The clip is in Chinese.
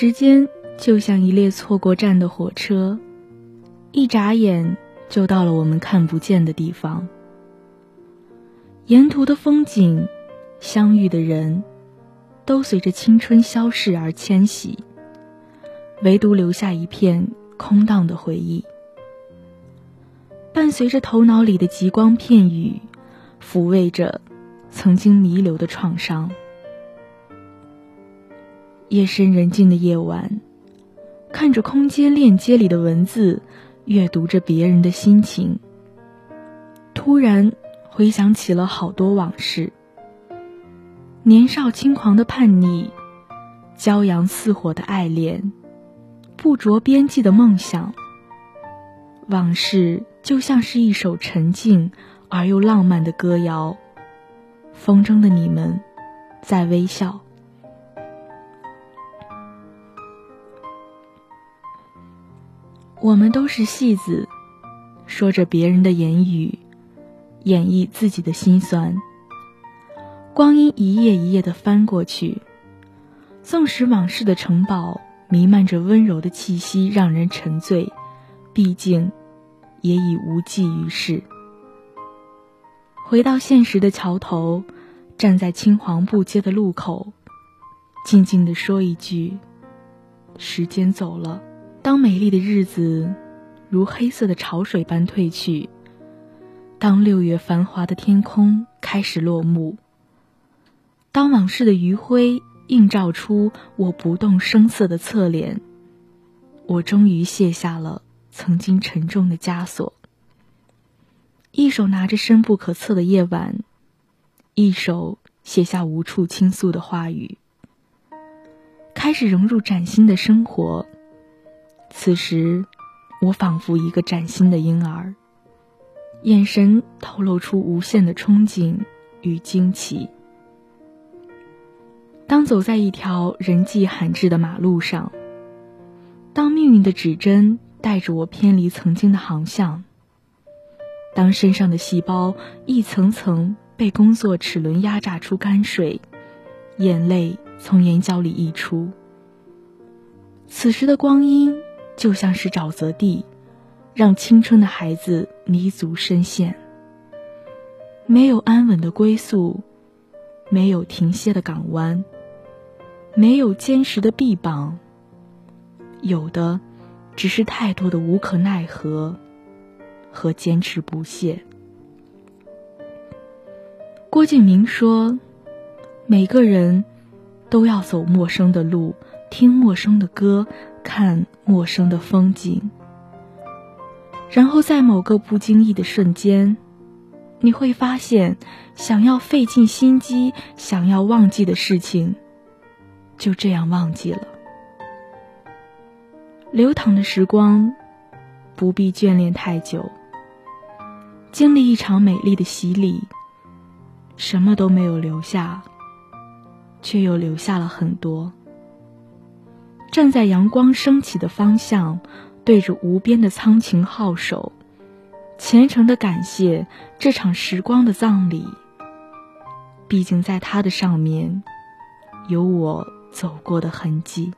时间就像一列错过站的火车，一眨眼就到了我们看不见的地方。沿途的风景，相遇的人，都随着青春消逝而迁徙，唯独留下一片空荡的回忆。伴随着头脑里的极光片语，抚慰着曾经弥留的创伤。夜深人静的夜晚，看着空间链接里的文字，阅读着别人的心情，突然回想起了好多往事。年少轻狂的叛逆，骄阳似火的爱恋，不着边际的梦想。往事就像是一首沉静而又浪漫的歌谣，风中的你们，在微笑。我们都是戏子，说着别人的言语，演绎自己的心酸。光阴一页一页的翻过去，纵使往事的城堡弥漫着温柔的气息，让人沉醉，毕竟也已无济于事。回到现实的桥头，站在青黄不接的路口，静静的说一句：“时间走了。”当美丽的日子如黑色的潮水般退去，当六月繁华的天空开始落幕，当往事的余晖映照出我不动声色的侧脸，我终于卸下了曾经沉重的枷锁。一手拿着深不可测的夜晚，一手写下无处倾诉的话语，开始融入崭新的生活。此时，我仿佛一个崭新的婴儿，眼神透露出无限的憧憬与惊奇。当走在一条人迹罕至的马路上，当命运的指针带着我偏离曾经的航向，当身上的细胞一层层被工作齿轮压榨出干水，眼泪从眼角里溢出，此时的光阴。就像是沼泽地，让青春的孩子迷足深陷。没有安稳的归宿，没有停歇的港湾，没有坚实的臂膀，有的只是太多的无可奈何和坚持不懈。郭敬明说：“每个人都要走陌生的路，听陌生的歌。”看陌生的风景，然后在某个不经意的瞬间，你会发现，想要费尽心机、想要忘记的事情，就这样忘记了。流淌的时光，不必眷恋太久。经历一场美丽的洗礼，什么都没有留下，却又留下了很多。站在阳光升起的方向，对着无边的苍穹皓首，虔诚的感谢这场时光的葬礼。毕竟在它的上面，有我走过的痕迹。